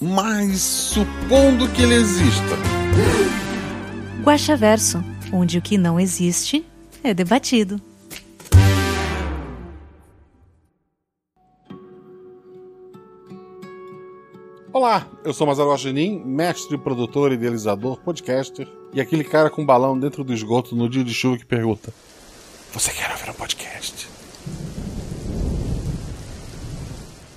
Mas supondo que ele exista. Guaxaverso, onde o que não existe é debatido. Olá, eu sou Mazaro Guaxinim, mestre, produtor, idealizador, podcaster e aquele cara com balão dentro do esgoto no dia de chuva que pergunta: Você quer ouvir um podcast?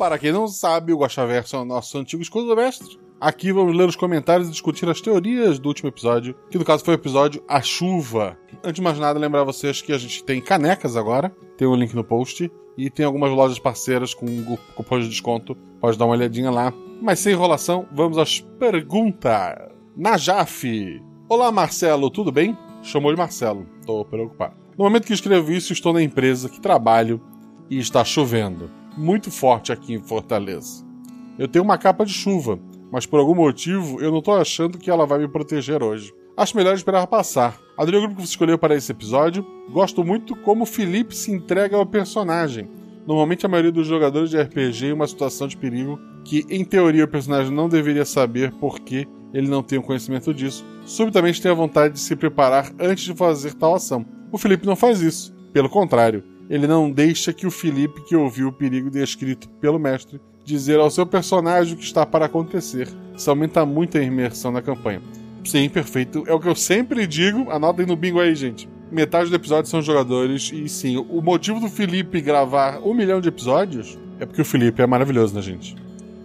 Para quem não sabe, o Guaxaverso é o nosso antigo escudo do mestre. Aqui vamos ler os comentários e discutir as teorias do último episódio, que no caso foi o episódio A Chuva. Antes de mais nada, lembrar vocês que a gente tem canecas agora, tem o link no post, e tem algumas lojas parceiras com cupons de desconto, pode dar uma olhadinha lá. Mas sem enrolação, vamos às perguntas. Najaf. Olá, Marcelo, tudo bem? Chamou de Marcelo, tô preocupado. No momento que escrevo isso, estou na empresa que trabalho e está chovendo. Muito forte aqui em Fortaleza. Eu tenho uma capa de chuva, mas por algum motivo eu não tô achando que ela vai me proteger hoje. Acho melhor esperar passar. Adorei o grupo que você escolheu para esse episódio. Gosto muito como Felipe se entrega ao personagem. Normalmente a maioria dos jogadores de RPG em uma situação de perigo que, em teoria, o personagem não deveria saber porque ele não tem o conhecimento disso, subitamente tem a vontade de se preparar antes de fazer tal ação. O Felipe não faz isso. Pelo contrário, ele não deixa que o Felipe, que ouviu o perigo descrito pelo mestre, dizer ao seu personagem o que está para acontecer. Isso aumenta muito a imersão na campanha. Sim, perfeito. É o que eu sempre digo. Anotem no bingo aí, gente. Metade do episódio são jogadores. E sim, o motivo do Felipe gravar um milhão de episódios é porque o Felipe é maravilhoso, né, gente?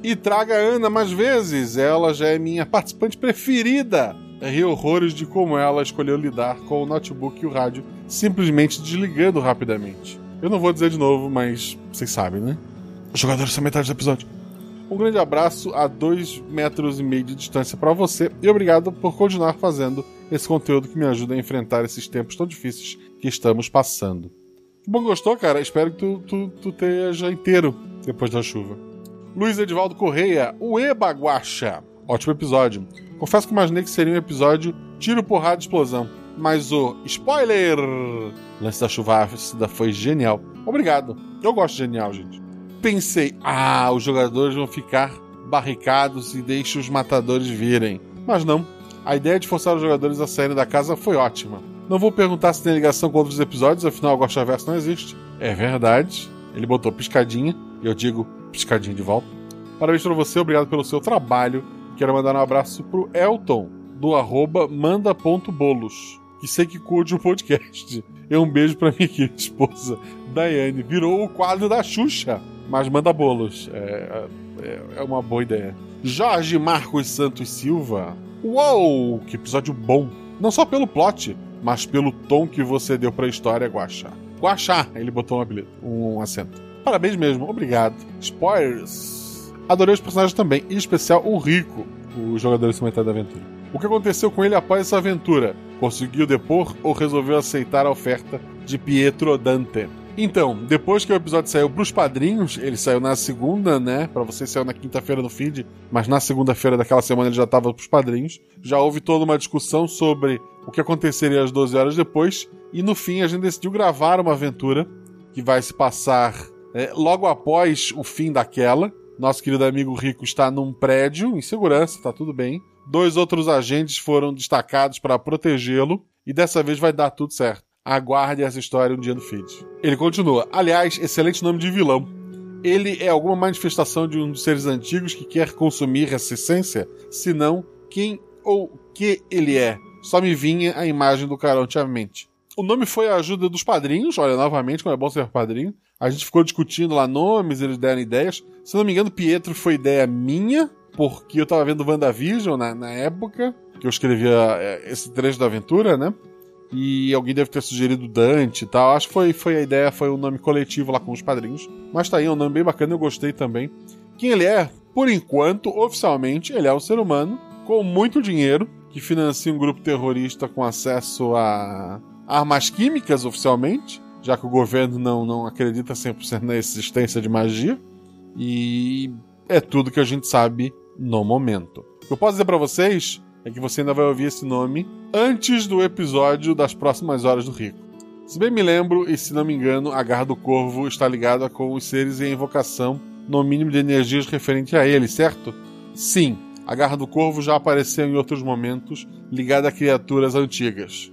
E traga a Ana mais vezes. Ela já é minha participante preferida. Ri horrores de como ela escolheu lidar com o notebook e o rádio, simplesmente desligando rapidamente. Eu não vou dizer de novo, mas vocês sabem, né? Os jogadores são metade do episódio. Um grande abraço a dois metros e meio de distância para você e obrigado por continuar fazendo esse conteúdo que me ajuda a enfrentar esses tempos tão difíceis que estamos passando. Bom gostou, cara. Espero que tu, tu, tu esteja inteiro depois da chuva. Luiz Edivaldo Correia, o Ebaguacha. Ótimo episódio. Confesso que imaginei que seria um episódio tiro, porrada, explosão. Mas o spoiler lance da chuva ácida foi genial. Obrigado. Eu gosto de genial, gente. Pensei, ah, os jogadores vão ficar barricados e deixa os matadores virem. Mas não. A ideia de forçar os jogadores a saírem da casa foi ótima. Não vou perguntar se tem ligação com outros episódios, afinal o Guaxaverso não existe. É verdade. Ele botou piscadinha, e eu digo piscadinha de volta. Parabéns pra você, obrigado pelo seu trabalho. Quero mandar um abraço pro Elton, do arroba manda.bolos, que sei que curte o podcast. E um beijo pra minha querida esposa, Daiane. Virou o quadro da Xuxa, mas manda bolos. É, é, é uma boa ideia. Jorge Marcos Santos Silva. Uou, que episódio bom. Não só pelo plot, mas pelo tom que você deu pra história, Guaxá. Guaxá, ele botou um um acento. Parabéns mesmo, obrigado. Spoilers. Adorei os personagens também, em especial o Rico, o jogador desse metade da aventura. O que aconteceu com ele após essa aventura? Conseguiu depor ou resolveu aceitar a oferta de Pietro Dante? Então, depois que o episódio saiu pros padrinhos, ele saiu na segunda, né? Pra você saiu na quinta-feira no feed, mas na segunda-feira daquela semana ele já tava pros padrinhos. Já houve toda uma discussão sobre o que aconteceria às 12 horas depois, e no fim a gente decidiu gravar uma aventura que vai se passar é, logo após o fim daquela. Nosso querido amigo Rico está num prédio, em segurança, tá tudo bem. Dois outros agentes foram destacados para protegê-lo, e dessa vez vai dar tudo certo. Aguarde essa história um dia no feed. Ele continua. Aliás, excelente nome de vilão. Ele é alguma manifestação de um dos seres antigos que quer consumir essa essência? Se não, quem ou que ele é? Só me vinha a imagem do Caronte à mente. O nome foi a ajuda dos padrinhos, olha, novamente, como é bom ser padrinho. A gente ficou discutindo lá nomes, eles deram ideias. Se não me engano, Pietro foi ideia minha, porque eu tava vendo WandaVision na, na época, que eu escrevia é, esse trecho da aventura, né? E alguém deve ter sugerido Dante e tal. Acho que foi, foi a ideia, foi um nome coletivo lá com os padrinhos. Mas tá aí, é um nome bem bacana, eu gostei também. Quem ele é? Por enquanto, oficialmente, ele é um ser humano com muito dinheiro que financia um grupo terrorista com acesso a armas químicas oficialmente, já que o governo não, não acredita 100% na existência de magia. E é tudo que a gente sabe no momento. O que eu posso dizer para vocês é que você ainda vai ouvir esse nome antes do episódio das próximas horas do Rico. Se bem me lembro, e se não me engano, a Garra do Corvo está ligada com os seres em invocação, no mínimo de energias referente a ele, certo? Sim, a Garra do Corvo já apareceu em outros momentos, ligada a criaturas antigas.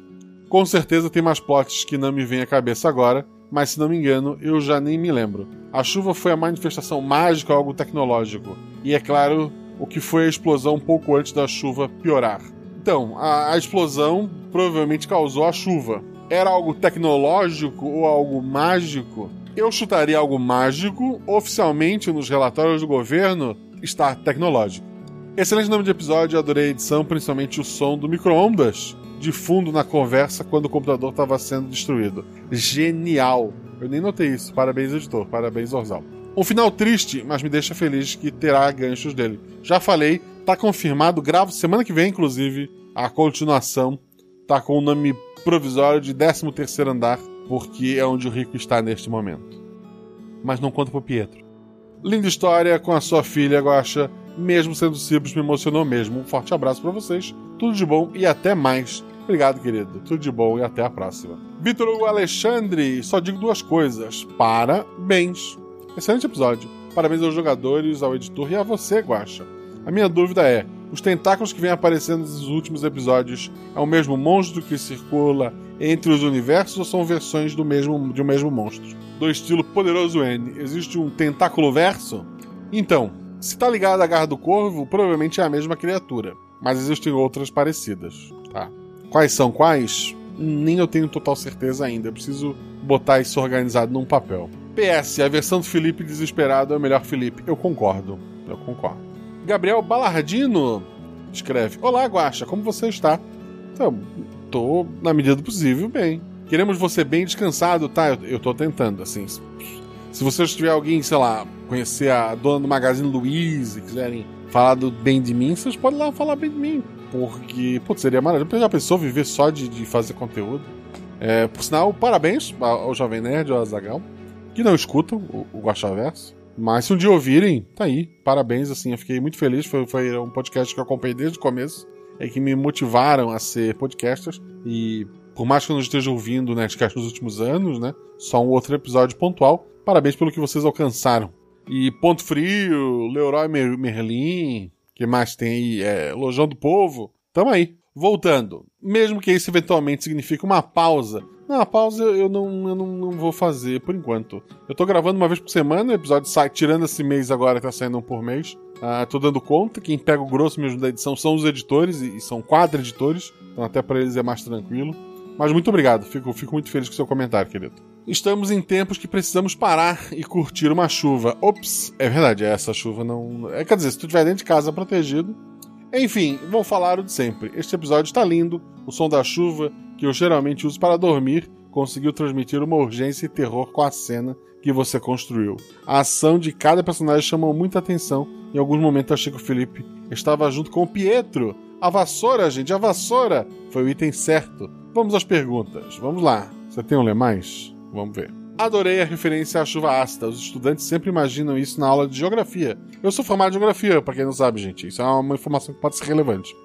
Com certeza tem mais plots que não me vêm à cabeça agora, mas se não me engano, eu já nem me lembro. A chuva foi a manifestação mágica algo tecnológico, e é claro, o que foi a explosão pouco antes da chuva piorar. Então, a, a explosão provavelmente causou a chuva. Era algo tecnológico ou algo mágico? Eu chutaria algo mágico, oficialmente nos relatórios do governo está tecnológico. Excelente nome de episódio, adorei a edição, principalmente o som do micro-ondas de fundo na conversa quando o computador estava sendo destruído. Genial! Eu nem notei isso. Parabéns, editor. Parabéns, Orzal. Um final triste, mas me deixa feliz que terá ganchos dele. Já falei, tá confirmado, gravo semana que vem, inclusive, a continuação. Tá com o nome provisório de 13 terceiro andar, porque é onde o rico está neste momento. Mas não conta pro Pietro. Linda história com a sua filha, Guaxa. Mesmo sendo simples, me emocionou mesmo. Um forte abraço para vocês. Tudo de bom e até mais. Obrigado, querido. Tudo de bom e até a próxima. Vitor Hugo Alexandre, só digo duas coisas. Parabéns. Excelente episódio. Parabéns aos jogadores, ao editor e a você, Guaxa. A minha dúvida é: os tentáculos que vêm aparecendo nos últimos episódios é o mesmo monstro que circula entre os universos ou são versões do mesmo, de um mesmo monstro? Do estilo Poderoso N, existe um tentáculo verso? Então, se tá ligado à garra do corvo, provavelmente é a mesma criatura, mas existem outras parecidas, tá? Quais são quais? Nem eu tenho total certeza ainda. Eu preciso botar isso organizado num papel. PS, a versão do Felipe desesperado é o melhor Felipe. Eu concordo. Eu concordo. Gabriel Balardino escreve: Olá, Guaxa, como você está? Então, tô, na medida do possível, bem. Queremos você bem descansado, tá? Eu, eu tô tentando, assim. Se vocês tiver alguém, sei lá, conhecer a dona do Magazine Luiza e quiserem falar do bem de mim, vocês podem lá falar bem de mim. Porque, putz, seria maravilhoso. Já pensou viver só de, de fazer conteúdo? É, por sinal, parabéns ao Jovem Nerd, ao Azagal que não escutam o, o Guaxaverso. Mas se um dia ouvirem, tá aí. Parabéns, assim, eu fiquei muito feliz. Foi, foi um podcast que eu acompanhei desde o começo. É que me motivaram a ser podcasters. E por mais que eu não esteja ouvindo o Nerdcast nos últimos anos, né? Só um outro episódio pontual. Parabéns pelo que vocês alcançaram. E Ponto Frio, Leroy Merlin, que mais tem aí? É, Lojão do Povo. Tamo aí. Voltando. Mesmo que isso eventualmente signifique uma pausa não, a pausa eu não, eu não, não, vou fazer por enquanto. Eu tô gravando uma vez por semana, o episódio sai, tirando esse mês agora, tá saindo um por mês. Uh, tô dando conta, quem pega o grosso mesmo da edição são os editores, e, e são quatro editores, então até para eles é mais tranquilo. Mas muito obrigado, fico, fico muito feliz com o seu comentário, querido. Estamos em tempos que precisamos parar e curtir uma chuva. Ops, é verdade, essa chuva não. É, quer dizer, se tu estiver dentro de casa protegido. Enfim, vou falar o de sempre. Este episódio está lindo, o som da chuva que eu geralmente uso para dormir, conseguiu transmitir uma urgência e terror com a cena que você construiu. A ação de cada personagem chamou muita atenção. Em alguns momentos achei que o Felipe estava junto com o Pietro. A vassoura, gente, a vassoura foi o item certo. Vamos às perguntas. Vamos lá. Você tem um ler mais? Vamos ver. Adorei a referência à chuva ácida. Os estudantes sempre imaginam isso na aula de geografia. Eu sou formado em geografia, para quem não sabe, gente. Isso é uma informação que pode ser relevante.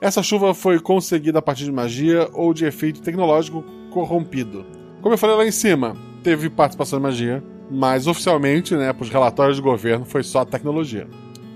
Essa chuva foi conseguida a partir de magia ou de efeito tecnológico corrompido. Como eu falei lá em cima, teve participação de magia, mas oficialmente, né, para os relatórios do governo, foi só tecnologia.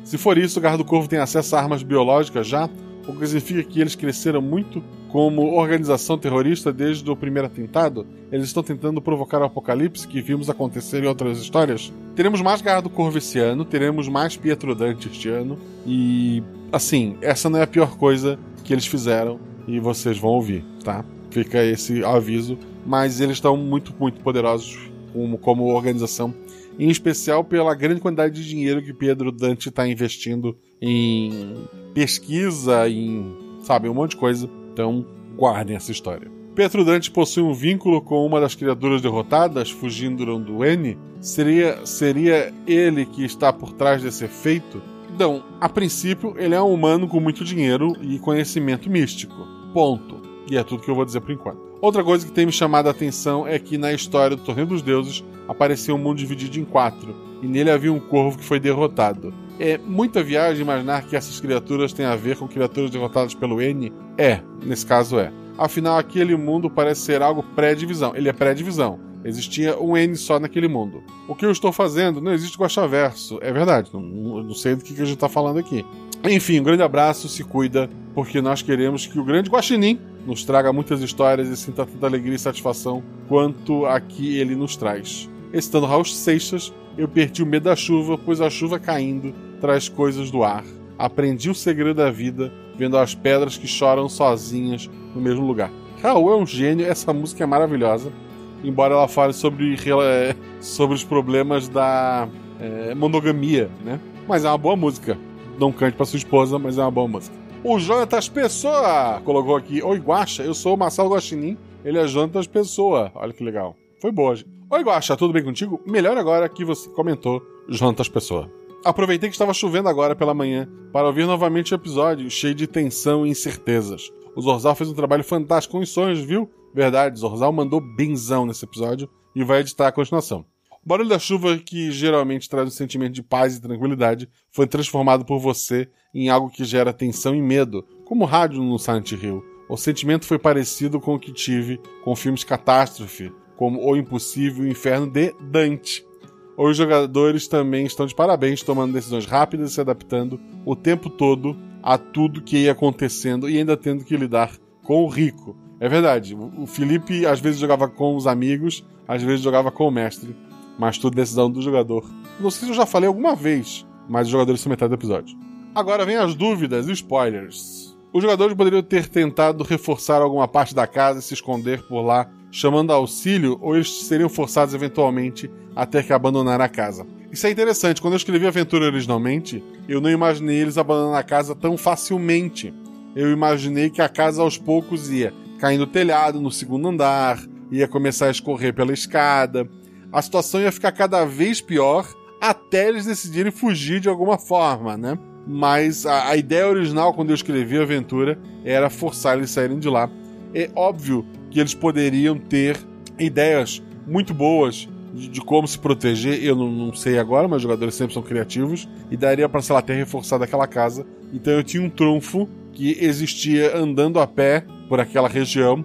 Se for isso, o Garra do Corvo tem acesso a armas biológicas já, o que significa que eles cresceram muito como organização terrorista desde o primeiro atentado. Eles estão tentando provocar o apocalipse que vimos acontecer em outras histórias. Teremos mais Garra do Corvo esse ano, teremos mais Pietro Dante este ano, e assim, essa não é a pior coisa que eles fizeram e vocês vão ouvir, tá? Fica esse aviso, mas eles estão muito, muito poderosos como, como organização, em especial pela grande quantidade de dinheiro que Pedro Dante está investindo em pesquisa, em, sabe, um monte de coisa. Então, guardem essa história. Petro Dante possui um vínculo com uma das criaturas derrotadas, fugindo do N? Seria, seria ele que está por trás desse efeito? Então, a princípio, ele é um humano com muito dinheiro e conhecimento místico. Ponto. E é tudo que eu vou dizer por enquanto. Outra coisa que tem me chamado a atenção é que na história do Torneio dos Deuses apareceu um mundo dividido em quatro, e nele havia um corvo que foi derrotado. É muita viagem imaginar que essas criaturas têm a ver com criaturas derrotadas pelo N? É, nesse caso é. Afinal, aquele mundo parece ser algo pré-divisão. Ele é pré-divisão. Existia um N só naquele mundo. O que eu estou fazendo não existe Guaxaverso. É verdade, não, não sei do que, a gente está falando aqui. Enfim, um grande abraço, se cuida, porque nós queremos que o grande Guaxinim nos traga muitas histórias e sinta tanta alegria e satisfação quanto aqui ele nos traz. Estando Raul Seixas, eu perdi o medo da chuva, pois a chuva caindo traz coisas do ar. Aprendi o segredo da vida vendo as pedras que choram sozinhas no mesmo lugar. Raul é um gênio, essa música é maravilhosa. Embora ela fale sobre, é, sobre os problemas da é, monogamia, né? Mas é uma boa música. Não cante para sua esposa, mas é uma boa música. O Jonatas Pessoa colocou aqui: Oi, Guaxa, eu sou o Marcelo Guaxinim. Ele é Jonatas Pessoa. Olha que legal. Foi boa. Gente. Oi, Guaxa, tudo bem contigo? Melhor agora que você comentou Jonatas Pessoa. Aproveitei que estava chovendo agora pela manhã para ouvir novamente o episódio, cheio de tensão e incertezas. O Zorzal fez um trabalho fantástico com os sonhos, viu? Verdade, Zorzal mandou benzão nesse episódio e vai editar a continuação. O barulho da chuva, que geralmente traz um sentimento de paz e tranquilidade, foi transformado por você em algo que gera tensão e medo, como o rádio no Silent Hill. O sentimento foi parecido com o que tive com filmes catástrofe, como O Impossível e o Inferno de Dante. Os jogadores também estão de parabéns, tomando decisões rápidas e se adaptando o tempo todo a tudo que ia acontecendo e ainda tendo que lidar com o rico. É verdade, o Felipe às vezes jogava com os amigos, às vezes jogava com o mestre, mas tudo decisão do jogador. Não sei se eu já falei alguma vez, mas os jogadores são metade do episódio. Agora vem as dúvidas e spoilers. Os jogadores poderiam ter tentado reforçar alguma parte da casa e se esconder por lá, chamando auxílio, ou eles seriam forçados eventualmente a ter que abandonar a casa. Isso é interessante. Quando eu escrevi a aventura originalmente, eu não imaginei eles abandonando a casa tão facilmente. Eu imaginei que a casa aos poucos ia caindo o telhado no segundo andar, ia começar a escorrer pela escada. A situação ia ficar cada vez pior até eles decidirem fugir de alguma forma, né? Mas a, a ideia original, quando eu escrevi a aventura, era forçar eles a saírem de lá. É óbvio que eles poderiam ter ideias muito boas de, de como se proteger, eu não, não, sei agora, mas os jogadores sempre são criativos, e daria para, sei lá, ter reforçado aquela casa. Então eu tinha um trunfo que existia andando a pé por aquela região.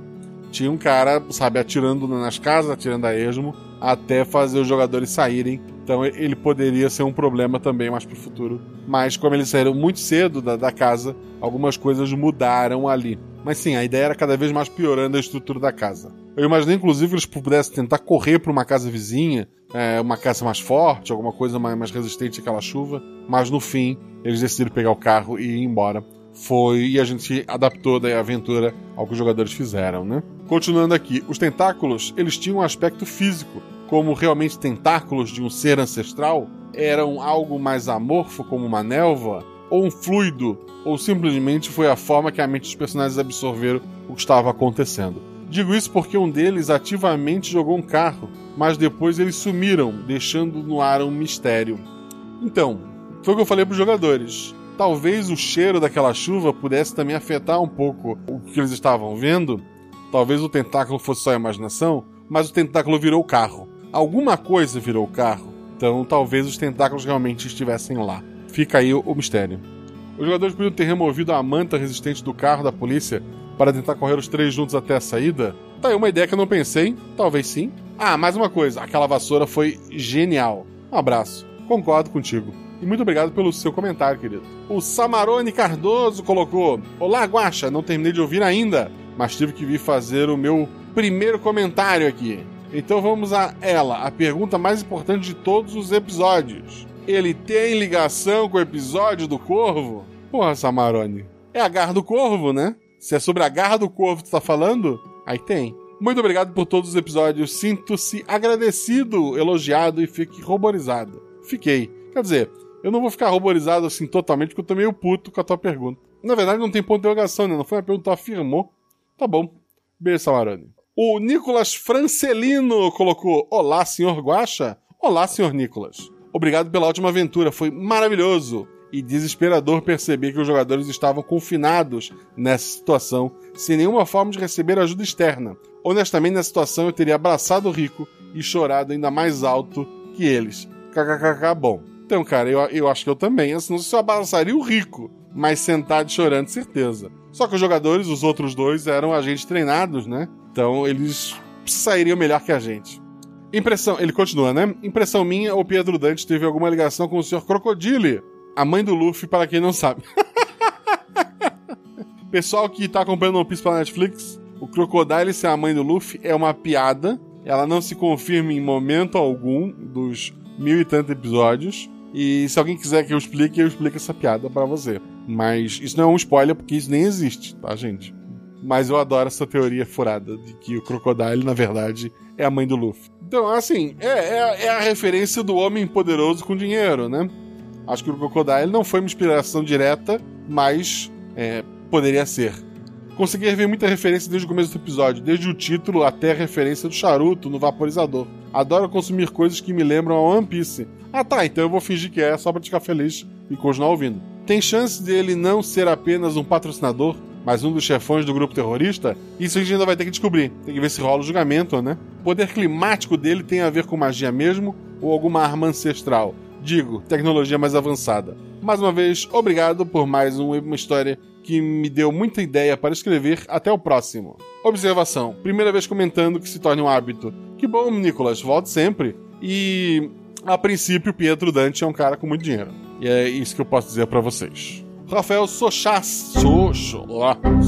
Tinha um cara, sabe, atirando nas casas, atirando a esmo, até fazer os jogadores saírem. Então ele poderia ser um problema também mais pro futuro. Mas como eles saíram muito cedo da, da casa, algumas coisas mudaram ali. Mas sim, a ideia era cada vez mais piorando a estrutura da casa. Eu imaginei, inclusive, que eles pudessem tentar correr para uma casa vizinha, é, uma casa mais forte, alguma coisa mais, mais resistente àquela chuva. Mas no fim, eles decidiram pegar o carro e ir embora. Foi e a gente adaptou da aventura ao que os jogadores fizeram, né? Continuando aqui, os tentáculos eles tinham um aspecto físico, como realmente tentáculos de um ser ancestral, eram algo mais amorfo, como uma névoa, ou um fluido, ou simplesmente foi a forma que a mente dos personagens absorveram o que estava acontecendo. Digo isso porque um deles ativamente jogou um carro, mas depois eles sumiram, deixando no ar um mistério. Então, foi o que eu falei para os jogadores. Talvez o cheiro daquela chuva pudesse também afetar um pouco o que eles estavam vendo. Talvez o tentáculo fosse só a imaginação, mas o tentáculo virou o carro. Alguma coisa virou o carro. Então talvez os tentáculos realmente estivessem lá. Fica aí o, mistério. Os jogadores podiam ter removido a manta resistente do carro da polícia para tentar correr os três juntos até a saída? Tá aí uma ideia que eu não pensei, talvez sim. Ah, mais uma coisa, aquela vassoura foi genial. Um abraço, concordo contigo. E muito obrigado pelo seu comentário, querido. O Samarone Cardoso colocou: Olá, Guacha, não terminei de ouvir ainda, mas tive que vir fazer o meu primeiro comentário aqui. Então vamos a ela, a pergunta mais importante de todos os episódios. Ele tem ligação com o episódio do Corvo? Porra, Samarone. É a garra do Corvo, né? Se é sobre a garra do corvo que tu tá falando, aí tem. Muito obrigado por todos os episódios. Sinto-se agradecido, elogiado e fique ruborizado. Fiquei. Quer dizer, eu não vou ficar ruborizado assim totalmente porque eu tô meio puto com a tua pergunta. Na verdade, não tem ponto de interrogação, né? Não foi uma pergunta afirmou. Tá bom. Beijo, Samarone. O Nicolas Francelino colocou: Olá, senhor Guacha. Olá, senhor Nicolas. Obrigado pela última aventura, foi maravilhoso e desesperador perceber que os jogadores estavam confinados nessa situação, sem nenhuma forma de receber ajuda externa. Honestamente, nessa situação eu teria abraçado o Rico e chorado ainda mais alto que eles. KKKK, bom. Então, cara, eu, eu acho que eu também. Assim, não eu abraçaria o Rico, mas sentado chorando, certeza. Só que os jogadores, os outros dois, eram agentes treinados, né? Então eles sairiam melhor que a gente. Impressão, ele continua, né? Impressão minha, o Pedro Dante teve alguma ligação com o Sr. Crocodile, a mãe do Luffy, para quem não sabe. Pessoal que tá acompanhando One Piece pela Netflix, o Crocodile ser a mãe do Luffy é uma piada. Ela não se confirma em momento algum dos mil e tantos episódios. E se alguém quiser que eu explique, eu explico essa piada para você. Mas isso não é um spoiler, porque isso nem existe, tá, gente? Mas eu adoro essa teoria furada de que o Crocodile, na verdade, é a mãe do Luffy. Então, assim, é, é, é a referência do homem poderoso com dinheiro, né? Acho que o Crocodile não foi uma inspiração direta, mas é, poderia ser. Consegui ver muita referência desde o começo do episódio, desde o título até a referência do charuto no vaporizador. Adoro consumir coisas que me lembram a One Piece. Ah tá, então eu vou fingir que é só pra ficar feliz e continuar ouvindo. Tem chance dele não ser apenas um patrocinador, mas um dos chefões do grupo terrorista? Isso a gente ainda vai ter que descobrir. Tem que ver se rola o julgamento, né? O poder climático dele tem a ver com magia mesmo ou alguma arma ancestral? Digo, tecnologia mais avançada. Mais uma vez, obrigado por mais uma história que me deu muita ideia para escrever. Até o próximo. Observação: primeira vez comentando que se torne um hábito. Que bom, Nicolas, volte sempre. E a princípio, Pietro Dante é um cara com muito dinheiro. E é isso que eu posso dizer para vocês. Rafael Sochas. Socho.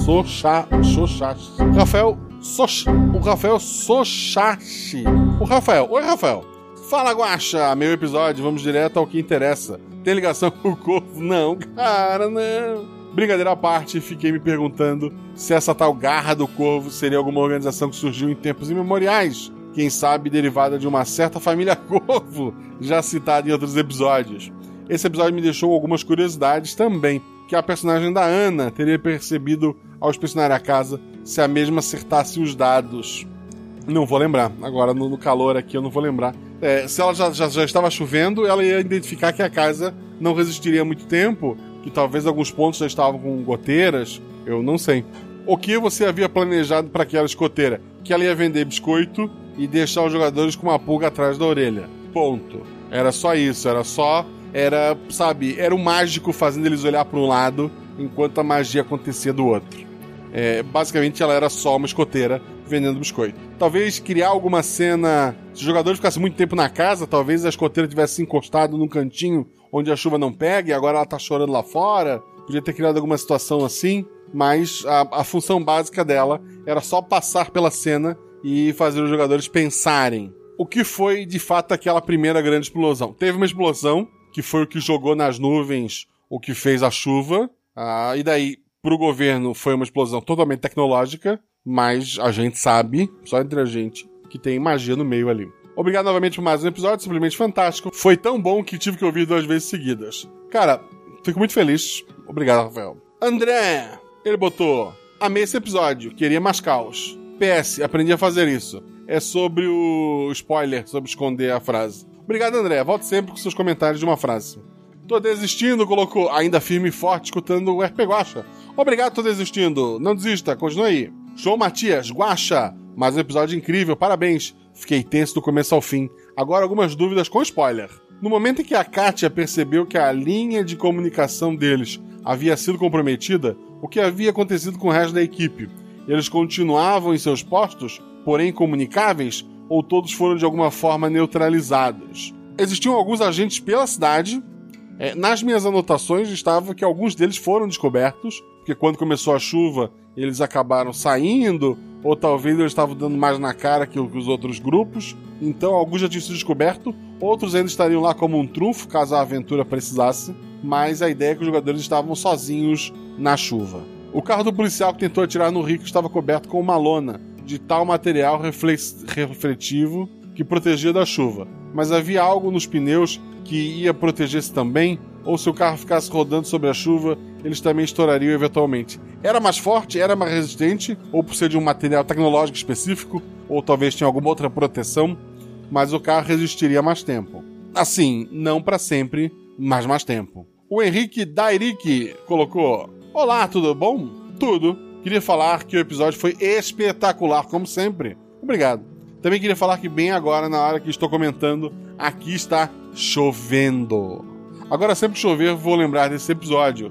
Socha. Sochas. Rafael. Soch, o Rafael Sochachi. O Rafael. Oi, Rafael. Fala, Guaxa. Meu episódio, vamos direto ao que interessa. Tem ligação com o corvo? Não, cara, não. Brincadeira à parte, fiquei me perguntando se essa tal garra do corvo seria alguma organização que surgiu em tempos imemoriais. Quem sabe derivada de uma certa família corvo, já citada em outros episódios. Esse episódio me deixou algumas curiosidades também, que a personagem da Ana teria percebido ao inspecionar a casa se a mesma acertasse os dados. Não vou lembrar. Agora, no, no calor aqui, eu não vou lembrar. É, se ela já, já, já, estava chovendo, ela ia identificar que a casa não resistiria muito tempo, que talvez alguns pontos já estavam com goteiras, eu não sei. O que você havia planejado para aquela escoteira? Que ela ia vender biscoito e deixar os jogadores com uma pulga atrás da orelha. Ponto. Era só isso, era só era, sabe, era o mágico fazendo eles olhar para um lado enquanto a magia acontecia do outro. É, basicamente, ela era só uma escoteira vendendo biscoito. Talvez criar alguma cena. Se os jogadores ficassem muito tempo na casa, talvez a escoteira tivesse encostado num cantinho onde a chuva não pega e agora ela tá chorando lá fora. Podia ter criado alguma situação assim, mas a, a função básica dela era só passar pela cena e fazer os jogadores pensarem. O que foi de fato aquela primeira grande explosão? Teve uma explosão, que foi o que jogou nas nuvens o que fez a chuva. Ah, e daí, para o governo, foi uma explosão totalmente tecnológica, mas a gente sabe, só entre a gente, que tem magia no meio ali. Obrigado novamente por mais um episódio, simplesmente fantástico. Foi tão bom que tive que ouvir duas vezes seguidas. Cara, fico muito feliz. Obrigado, Rafael. André, ele botou: Amei esse episódio, queria mais caos. PS, aprendi a fazer isso. É sobre o spoiler, sobre esconder a frase. Obrigado, André. Volte sempre com seus comentários de uma frase. Tô desistindo, colocou ainda firme e forte escutando o RP Guacha. Obrigado, tô desistindo. Não desista, continue aí. Show Matias, Guacha. Mais um episódio incrível, parabéns. Fiquei tenso do começo ao fim. Agora algumas dúvidas com spoiler. No momento em que a Katia percebeu que a linha de comunicação deles havia sido comprometida, o que havia acontecido com o resto da equipe? Eles continuavam em seus postos, porém comunicáveis, ou todos foram de alguma forma neutralizados? Existiam alguns agentes pela cidade. É, nas minhas anotações estava que alguns deles foram descobertos, porque quando começou a chuva eles acabaram saindo, ou talvez eles estavam dando mais na cara que os outros grupos. Então alguns já tinham sido descobertos, outros ainda estariam lá como um trunfo caso a aventura precisasse, mas a ideia é que os jogadores estavam sozinhos na chuva. O carro do policial que tentou atirar no Rico estava coberto com uma lona de tal material refletivo que protegia da chuva, mas havia algo nos pneus que ia proteger-se também, ou se o carro ficasse rodando sobre a chuva, eles também estourariam eventualmente. Era mais forte, era mais resistente, ou por ser de um material tecnológico específico, ou talvez tinha alguma outra proteção, mas o carro resistiria mais tempo. Assim, não para sempre, mas mais tempo. O Henrique Dairique colocou: Olá, tudo bom? Tudo. Queria falar que o episódio foi espetacular, como sempre. Obrigado. Também queria falar que bem agora, na hora que estou comentando, aqui está chovendo. Agora, sempre chover, vou lembrar desse episódio.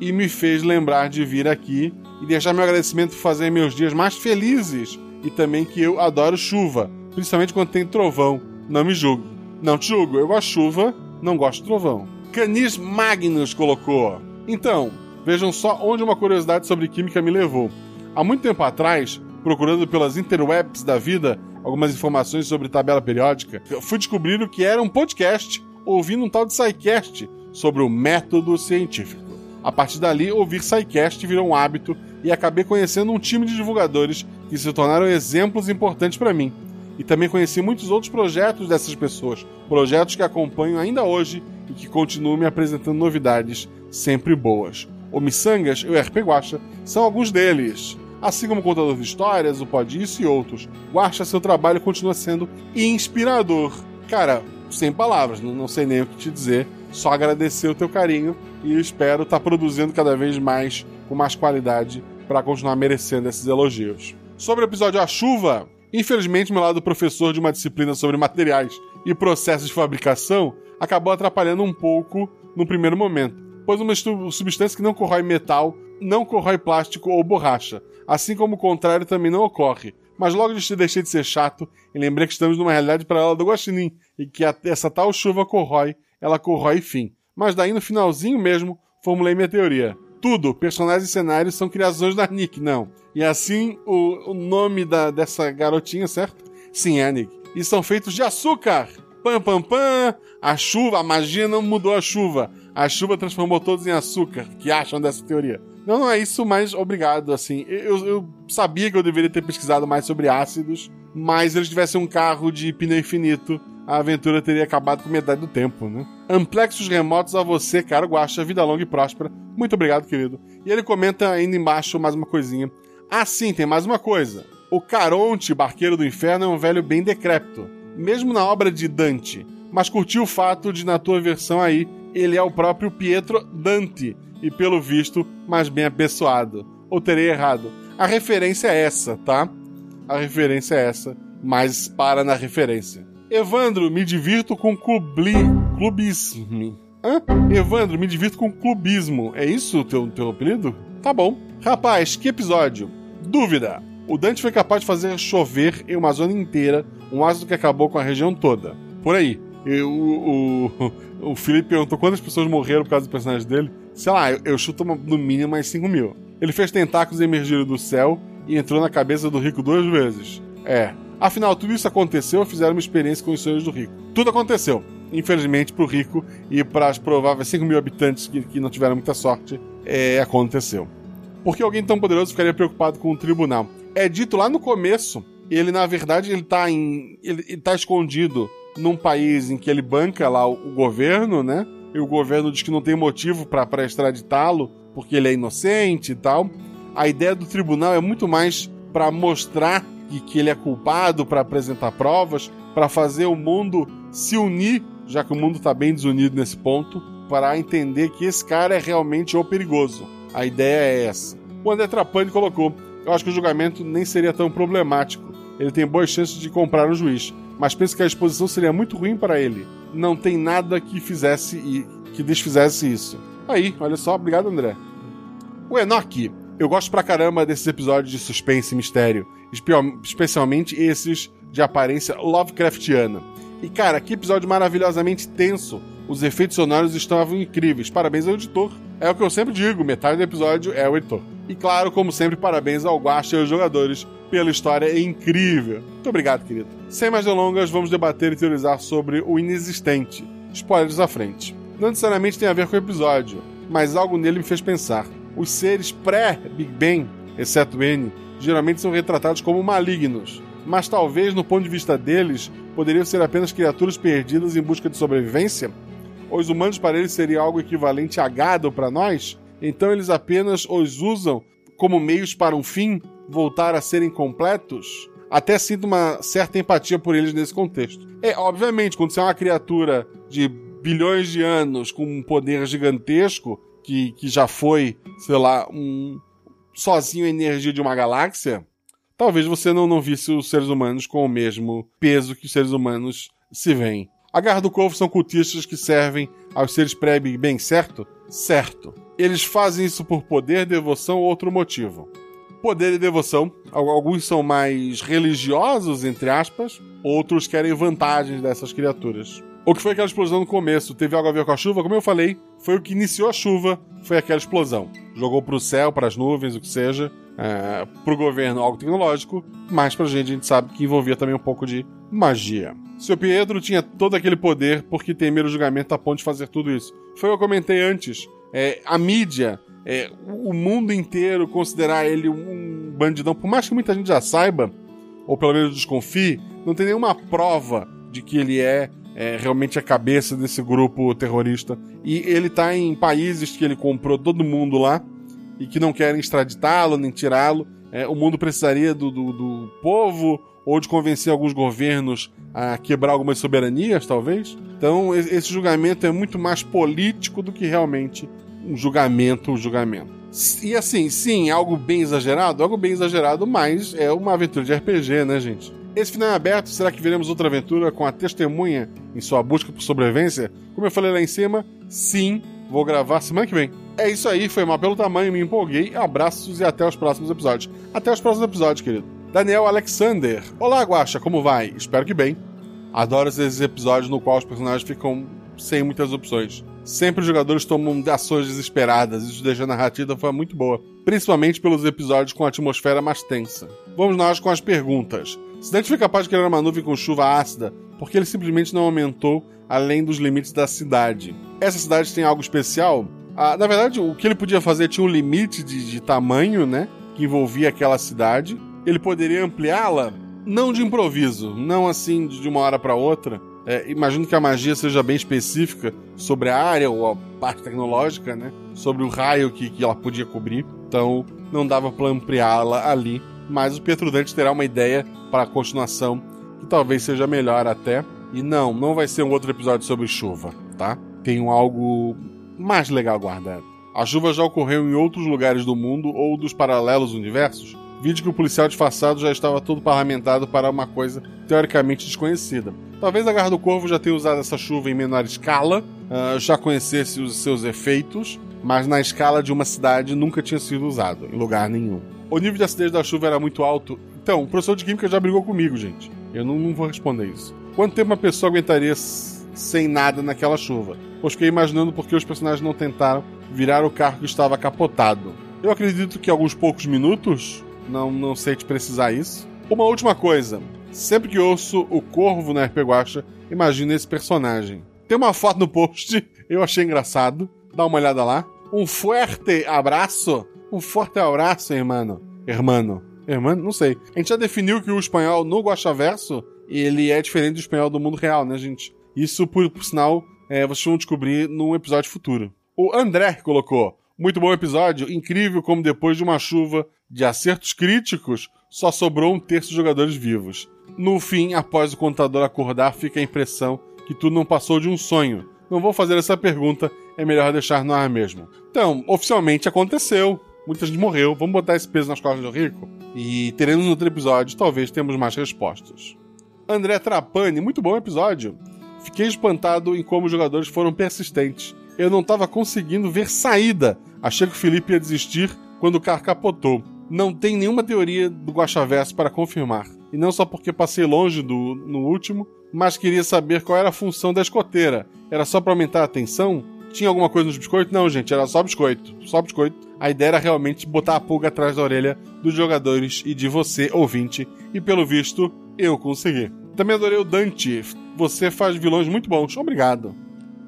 E me fez lembrar de vir aqui e deixar meu agradecimento por fazer meus dias mais felizes. E também que eu adoro chuva, principalmente quando tem trovão. Não me julgo. Não te julgo, eu gosto de chuva, não gosto de trovão. Canis Magnus colocou. Então, vejam só onde uma curiosidade sobre química me levou. Há muito tempo atrás, procurando pelas interwebs da vida algumas informações sobre tabela periódica, fui descobrir o que era um podcast ouvindo um tal de SciCast sobre o método científico. A partir dali, ouvir SciCast virou um hábito e acabei conhecendo um time de divulgadores que se tornaram exemplos importantes para mim. E também conheci muitos outros projetos dessas pessoas, projetos que acompanho ainda hoje e que continuam me apresentando novidades sempre boas. O Missangas e o RP Guacha são alguns deles. Assim como o Contador de Histórias, o Pode Isso e outros. Guacha, seu trabalho continua sendo inspirador. Cara, sem palavras, não, sei nem o que te dizer. Só agradecer o teu carinho e espero estar tá produzindo cada vez mais com mais qualidade para continuar merecendo esses elogios. Sobre o episódio A Chuva, infelizmente meu lado professor de uma disciplina sobre materiais e processos de fabricação acabou atrapalhando um pouco no primeiro momento, pois uma substância que não corrói metal não corrói plástico ou borracha, assim como o contrário também não ocorre. Mas logo deixei de ser chato e lembrei que estamos numa realidade paralela do Guaxinim e que essa tal chuva corrói, ela corrói fim. Mas daí no finalzinho mesmo, formulei minha teoria. Tudo, personagens e cenários são criações da Nick, não. E assim, o, o nome da, dessa garotinha, certo? Sim, é a Nick. E são feitos de açúcar! Pam, pam, pam! A chuva, a magia não mudou a chuva. A chuva transformou todos em açúcar. que acham dessa teoria? Não, não é isso, mas obrigado, assim. Eu, eu sabia que eu deveria ter pesquisado mais sobre ácidos, mas se eles tivessem um carro de pneu infinito, a aventura teria acabado com metade do tempo, né? Amplexos remotos a você, cara, Guaxa, vida longa e próspera. Muito obrigado, querido. E ele comenta ainda embaixo mais uma coisinha. Ah, sim, tem mais uma coisa. O Caronte, barqueiro do inferno, é um velho bem decrépito. Mesmo na obra de Dante. Mas curti o fato de, na tua versão aí, ele é o próprio Pietro Dante, e, pelo visto, mais bem apessoado. Ou terei errado. A referência é essa, tá? A referência é essa, mas para na referência. Evandro, me divirto com clubli... clubismo. Hã? Evandro, me divirto com clubismo. É isso o teu, teu apelido? Tá bom. Rapaz, que episódio. Dúvida. O Dante foi capaz de fazer chover em uma zona inteira, um ácido que acabou com a região toda. Por aí. E o, o, o Felipe perguntou quantas pessoas morreram por causa do personagem dele. Sei lá, eu, eu chuto no mínimo mais 5 mil. Ele fez tentáculos emergir do céu e entrou na cabeça do rico duas vezes. É. Afinal, tudo isso aconteceu ou fizeram uma experiência com os sonhos do rico? Tudo aconteceu. Infelizmente, pro rico e para as prováveis 5 mil habitantes que, que não tiveram muita sorte, é, aconteceu. Por que alguém tão poderoso ficaria preocupado com o tribunal? É dito lá no começo, ele na verdade ele tá, em, ele, ele tá escondido num país em que ele banca lá o, o governo, né? E o governo diz que não tem motivo para extraditá-lo porque ele é inocente e tal. A ideia do tribunal é muito mais para mostrar que, que ele é culpado, para apresentar provas, para fazer o mundo se unir, já que o mundo está bem desunido nesse ponto, para entender que esse cara é realmente o perigoso. A ideia é essa. O André Trapani colocou: Eu acho que o julgamento nem seria tão problemático. Ele tem boas chances de comprar um juiz, mas penso que a exposição seria muito ruim para ele não tem nada que fizesse e que desfizesse isso. Aí, olha só, obrigado, André. O Enoch, eu gosto pra caramba desses episódios de suspense e mistério, especialmente esses de aparência Lovecraftiana. E cara, que episódio maravilhosamente tenso. Os efeitos sonoros estavam incríveis. Parabéns ao editor. É o que eu sempre digo, metade do episódio é o editor. E claro, como sempre, parabéns ao Guacha e aos jogadores pela história incrível. Muito obrigado, querido. Sem mais delongas, vamos debater e teorizar sobre o inexistente. Spoilers à frente. Não necessariamente tem a ver com o episódio, mas algo nele me fez pensar. Os seres pré-Big Bang, exceto N, geralmente são retratados como malignos, mas talvez, no ponto de vista deles, poderiam ser apenas criaturas perdidas em busca de sobrevivência? Os humanos para eles seriam algo equivalente a gado para nós, então eles apenas os usam como meios para um fim, voltar a serem completos? Até sinto uma certa empatia por eles nesse contexto. É, obviamente, quando você é uma criatura de bilhões de anos com um poder gigantesco, que, que já foi, sei lá, um sozinho a energia de uma galáxia, talvez você não, não visse os seres humanos com o mesmo peso que os seres humanos se veem. A Garra do Corvo são cultistas que servem aos seres pré-Big Bang, certo? Certo. Eles fazem isso por poder, devoção ou outro motivo. Poder e devoção. Alguns são mais religiosos, entre aspas, outros querem vantagens dessas criaturas. O que foi aquela explosão no começo? Teve algo a ver com a chuva? Como eu falei, foi o que iniciou a chuva, foi aquela explosão. Jogou para o céu, para as nuvens, o que seja, é, para o governo algo tecnológico, mas para a gente a gente sabe que envolvia também um pouco de magia. Seu Pedro tinha todo aquele poder porque temer o julgamento a ponto de fazer tudo isso. Foi o que eu comentei antes. É, a mídia, é, o mundo inteiro considerar ele um bandidão, por mais que muita gente já saiba, ou pelo menos desconfie, não tem nenhuma prova de que ele é, é realmente a cabeça desse grupo terrorista. E ele tá em países que ele comprou todo mundo lá e que não querem extraditá-lo nem tirá-lo. É, o mundo precisaria do, do, do povo ou de convencer alguns governos a quebrar algumas soberanias, talvez. Então, esse julgamento é muito mais político do que realmente um julgamento, um julgamento. E assim, sim, algo bem exagerado, algo bem exagerado, mas é uma aventura de RPG, né, gente? Esse final é aberto, será que veremos outra aventura com a testemunha em sua busca por sobrevivência? Como eu falei lá em cima, sim, vou gravar semana que vem. É isso aí, foi mal pelo tamanho, me empolguei. Abraços e até os próximos episódios. Até os próximos episódios, querido. Daniel Alexander. Olá, Guaxa, como vai? Espero que bem. Adoro esses episódios no qual os personagens ficam sem muitas opções. Sempre os jogadores tomam ações desesperadas, isso deixa a narrativa foi muito boa, principalmente pelos episódios com a atmosfera mais tensa. Vamos nós com as perguntas. Dante foi capaz de criar uma nuvem com chuva ácida, porque ele simplesmente não aumentou além dos limites da cidade? Essa cidade tem algo especial? Ah, na verdade, o que ele podia fazer tinha um limite de, de tamanho, né? Que envolvia aquela cidade ele poderia ampliá-la, não de improviso, não assim de uma hora para outra. É, imagino que a magia seja bem específica sobre a área ou a parte tecnológica, né? Sobre o raio que, que ela podia cobrir. Então, não dava para ampliá-la ali. Mas o Pietro Dante terá uma ideia para a continuação que talvez seja melhor até. E não, não vai ser um outro episódio sobre chuva, tá? Tem algo mais legal guardado. A chuva já ocorreu em outros lugares do mundo ou dos paralelos universos, Vídeo que o policial disfarçado já estava todo parlamentado para uma coisa teoricamente desconhecida. Talvez a Garra do Corvo já tenha usado essa chuva em menor escala, uh, já conhecesse os seus efeitos, mas na escala de uma cidade nunca tinha sido usado, em lugar nenhum. O nível de acidez da chuva era muito alto. Então, o professor de Química já brigou comigo, gente. Eu não, não vou responder isso. Quanto tempo uma pessoa aguentaria sem nada naquela chuva? Pois fiquei imaginando por que os personagens não tentaram virar o carro que estava capotado. Eu acredito que alguns poucos minutos, não, não sei te precisar isso. Uma última coisa. Sempre que ouço o Corvo na RP Guacha, imagino esse personagem. Tem uma foto no post, eu achei engraçado. Dá uma olhada lá. Um forte abraço. Um forte abraço, irmão. Hermano. Hermano? Não sei. A gente já definiu que o espanhol no Guachaverso, ele é diferente do espanhol do mundo real, né, gente? Isso, por, por sinal, é, vocês vão descobrir num episódio futuro. O André colocou. Muito bom episódio. Incrível como depois de uma chuva de acertos críticos, só sobrou um terço de jogadores vivos. No fim, após o contador acordar, fica a impressão que tudo não passou de um sonho. Não vou fazer essa pergunta, é melhor deixar no ar mesmo. Então, oficialmente aconteceu. Muita gente morreu, vamos botar esse peso nas costas do rico? E teremos outro episódio, talvez temos mais respostas. André Trapani, muito bom episódio. Fiquei espantado em como os jogadores foram persistentes. Eu não estava conseguindo ver saída. Achei que o Felipe ia desistir quando o carro capotou não tem nenhuma teoria do Guaxaverso para confirmar. E não só porque passei longe do, no último, mas queria saber qual era a função da escoteira. Era só para aumentar a tensão? Tinha alguma coisa nos biscoitos? Não, gente, era só biscoito. Só biscoito. A ideia era realmente botar a pulga atrás da orelha dos jogadores e de você, ouvinte. E pelo visto, eu consegui. Também adorei o Dante. Você faz vilões muito bons. Obrigado.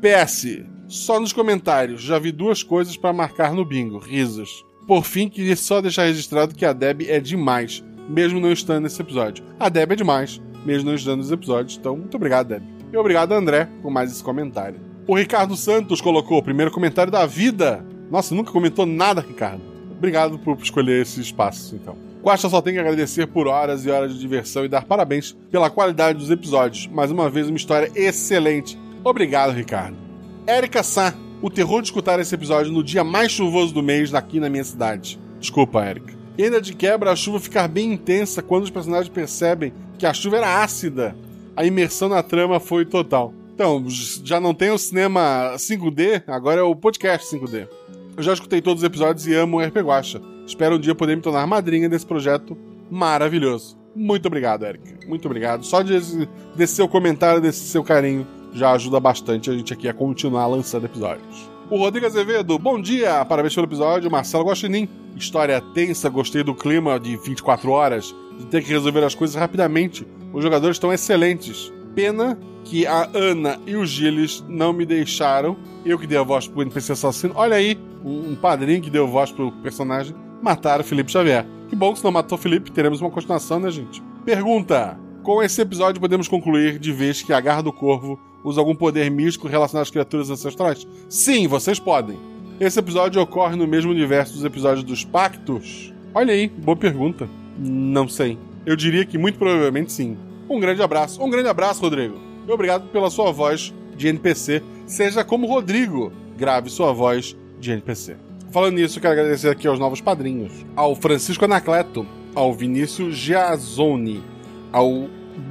PS. Só nos comentários. Já vi duas coisas para marcar no bingo. Risos. Por fim, queria só deixar registrado que a Deb é demais, mesmo não estando nesse episódio. A Deb é demais, mesmo não estando nos episódios. Então, muito obrigado, Deb. E obrigado, André, por mais esse comentário. O Ricardo Santos colocou o primeiro comentário da vida. Nossa, nunca comentou nada, Ricardo. Obrigado por escolher esse espaço, então. Guaxa só tem que agradecer por horas e horas de diversão e dar parabéns pela qualidade dos episódios. Mais uma vez, uma história excelente. Obrigado, Ricardo. Érica Sá, o terror de escutar esse episódio no dia mais chuvoso do mês aqui na minha cidade. Desculpa, Érica. E ainda de quebra, a chuva ficar bem intensa quando os personagens percebem que a chuva era ácida. A imersão na trama foi total. Então, já não tem o cinema 5D, agora é o podcast 5D. Eu já escutei todos os episódios e amo o RP Guacha. Espero um dia poder me tornar madrinha desse projeto maravilhoso. Muito obrigado, Eric. Muito obrigado. Só desse, desse seu comentário, desse seu carinho, já ajuda bastante a gente aqui a continuar lançando episódios. O Rodrigo Azevedo, bom dia! Parabéns pelo episódio. Marcelo Guaxinim, história tensa, gostei do clima de 24 horas, de ter que resolver as coisas rapidamente. Os jogadores estão excelentes. Pena que a Ana e o Gilles não me deixaram. Eu que dei a voz pro NPC assassino. Olha aí, um padrinho que deu voz pro personagem. Mataram Felipe Xavier. Que bom que se não matou Felipe, teremos uma continuação, né, gente? Pergunta: Com esse episódio podemos concluir de vez que a Garra do Corvo usa algum poder místico relacionado às criaturas ancestrais? Sim, vocês podem. Esse episódio ocorre no mesmo universo dos episódios dos Pactos? Olha aí, boa pergunta. Não sei. Eu diria que muito provavelmente sim. Um grande abraço. Um grande abraço, Rodrigo. E obrigado pela sua voz de NPC. Seja como Rodrigo, grave sua voz de NPC. Falando nisso, quero agradecer aqui aos novos padrinhos: ao Francisco Anacleto, ao Vinícius Giazoni, ao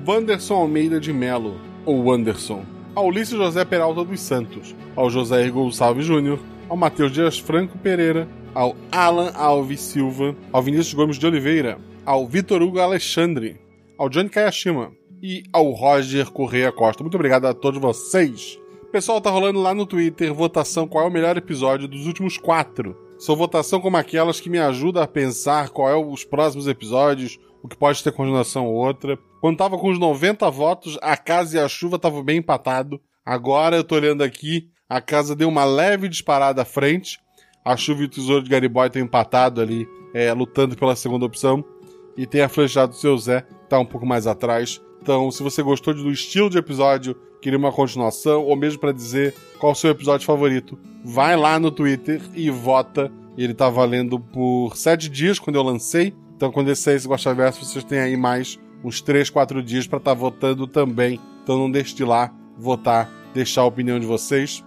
Wanderson Almeida de Melo, ou Wanderson, ao Ulisses José Peralta dos Santos, ao José Gonçalves Júnior, ao Matheus Dias Franco Pereira, ao Alan Alves Silva, ao Vinícius Gomes de Oliveira, ao Vitor Hugo Alexandre, ao Johnny Kayashima e ao Roger Correia Costa. Muito obrigado a todos vocês. Pessoal, tá rolando lá no Twitter votação qual é o melhor episódio dos últimos quatro. São votação como aquelas que me ajudam a pensar qual é os próximos episódios, o que pode ter continuação ou outra. Quando tava com os 90 votos, a casa e a chuva estavam bem empatado. Agora eu tô olhando aqui, a casa deu uma leve disparada à frente. A chuva e o tesouro de Gariboy estão empatado ali, é, lutando pela segunda opção. E tem a flechada do seu Zé, tá um pouco mais atrás. Então, se você gostou do estilo de episódio, queria uma continuação, ou mesmo para dizer qual o seu episódio favorito, vai lá no Twitter e vota. Ele tá valendo por sete dias quando eu lancei. Então, quando esse sair esse Gosta Verso, vocês têm aí mais uns 3, 4 dias para estar tá votando também. Então, não deixe de lá votar, deixar a opinião de vocês.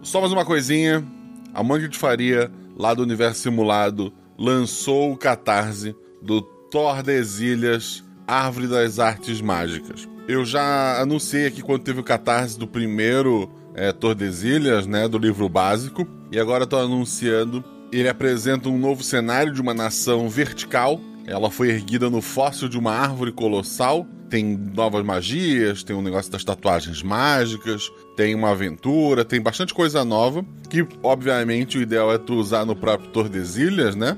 Só mais uma coisinha. A Mangue de Faria, lá do Universo Simulado, lançou o Catarse do Tordesilhas Árvore das Artes Mágicas. Eu já anunciei aqui quando teve o catarse do primeiro é, Tordesilhas, né, do livro básico, e agora estou anunciando. Ele apresenta um novo cenário de uma nação vertical. Ela foi erguida no fóssil de uma árvore colossal. Tem novas magias, tem um negócio das tatuagens mágicas, tem uma aventura, tem bastante coisa nova. Que, obviamente, o ideal é tu usar no próprio Tordesilhas, né?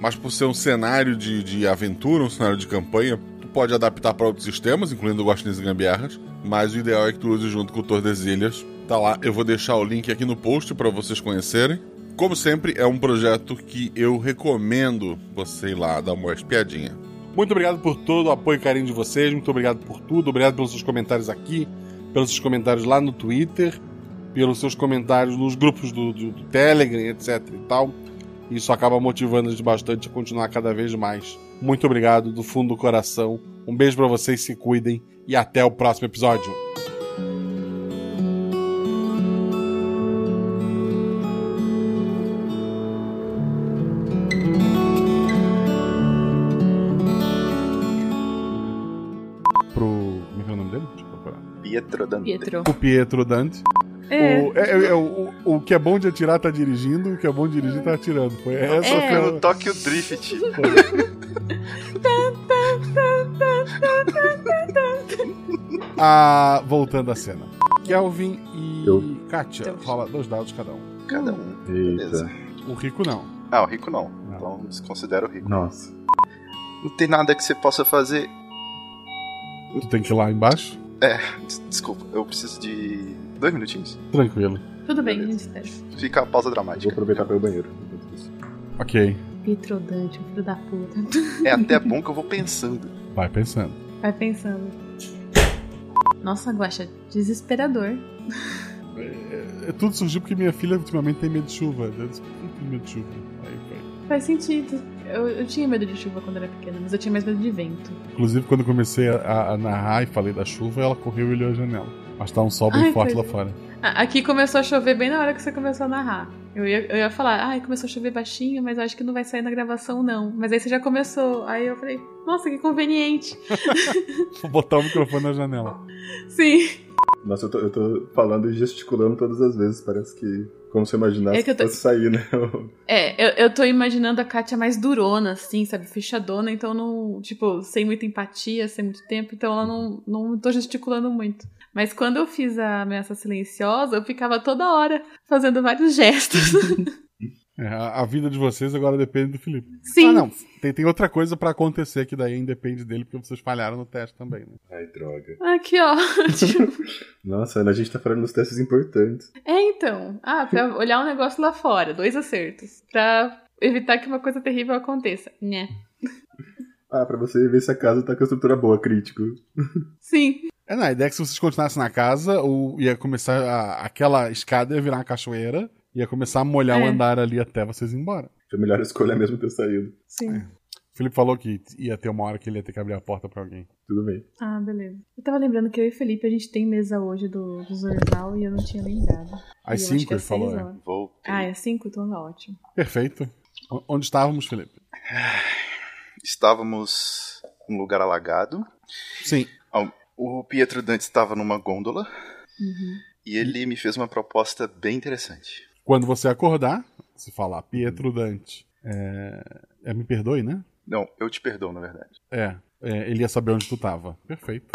Mas por ser um cenário de, de aventura, um cenário de campanha, pode adaptar para outros sistemas, incluindo Guaxinins e Gambiarras, mas o ideal é que tu use junto com o Tordesilhas. Tá lá, eu vou deixar o link aqui no post para vocês conhecerem. Como sempre, é um projeto que eu recomendo você ir lá dar uma espiadinha. Muito obrigado por todo o apoio e carinho de vocês, muito obrigado por tudo, obrigado pelos seus comentários aqui, pelos seus comentários lá no Twitter, pelos seus comentários nos grupos do, do, do Telegram, etc e tal. Isso acaba motivando a gente bastante a continuar cada vez mais muito obrigado do fundo do coração. Um beijo para vocês, se cuidem e até o próximo episódio. Pietro Dante. Pietro. O Pietro Dante. É. O, é, é, o, o que é bom de atirar tá dirigindo, o que é bom de dirigir tá atirando. Foi essa É. foi a- Pelo Tokyo Drift. Ah, voltando à cena. Kelvin e Eu. Katia. Eu. Rola dois dados cada um. Cada um. Beleza. O rico não. Ah, o rico não. Não. Então desconsidera o rico. Nossa. Não tem nada que você possa fazer. Tu tem que ir lá embaixo? Des- Desculpa, eu preciso de dois minutinhos. Tranquilo. Tudo bem, a gente espera. Fica a pausa Vou dramática. aproveitar para ir ao banheiro. Ok. Pietro Dante, filho da puta. É até bom que eu vou pensando. Vai pensando. Vai pensando. Nossa, Guaxa, desesperador. É, é, tudo surgiu porque minha filha ultimamente tem medo de chuva. Eu disse, "Por que tem medo de chuva. Aí foi. Faz sentido. Eu, eu tinha medo de chuva quando era pequena, mas eu tinha mais medo de vento. Inclusive, quando eu comecei a, a narrar e falei da chuva, ela correu e olhou a janela. Mas tá um sol bem Ai, forte lá fora. Aqui começou a chover bem na hora que você começou a narrar. Eu ia, eu ia falar, ai, começou a chover baixinho, mas eu acho que não vai sair na gravação, não. Mas aí você já começou. Aí eu falei, nossa, que conveniente. Vou botar o microfone na janela. Sim. Nossa, eu tô, eu tô falando e gesticulando todas as vezes. Parece que, como se imaginasse É que eu tô- fosse sair, né? É, eu, eu tô imaginando a Kátia mais durona, assim, sabe? Fechadona, então não. Tipo, sem muita empatia, sem muito tempo, então ela não, não tô gesticulando muito. Mas quando eu fiz a ameaça silenciosa, eu ficava toda hora fazendo vários gestos. É, a, a vida de vocês agora depende do Felipe. Sim. Ah, não. Tem, tem outra coisa pra acontecer que daí independe dele, porque vocês falharam no teste também, né? Ai, droga. Aqui, ó. Nossa, Ana, a gente tá falando dos testes importantes. É, então. Ah, pra olhar um negócio lá fora, dois acertos. Pra evitar que uma coisa terrível aconteça. Né? Ah, pra você ver se a casa tá com a estrutura boa, crítico. Sim. É, não, a ideia é que se vocês continuassem na casa, o, ia começar. a- aquela escada ia virar uma cachoeira, ia começar a molhar o É. andar ali até vocês ir embora. Foi a melhor escolha mesmo ter saído. Sim. O Felipe falou que ia ter uma hora que ele ia ter que abrir a porta pra alguém. Tudo bem. Ah, beleza. Eu tava lembrando que eu e Felipe, a gente tem mesa hoje do, do Zorzal e eu não tinha lembrado. Às E eu acho 5 que é ele falou, é. Voltei. Ah, é cinco? Então tá ótimo. Perfeito. O- Onde estávamos, Felipe? Estávamos num lugar alagado. Sim. O Pietro Dante estava numa gôndola Uhum. e ele me fez uma proposta bem interessante. Quando você acordar, se falar Pietro Dante, é, é, me perdoe, né? Não, eu te perdoo, na verdade. É, é, ele ia saber onde tu tava. Perfeito.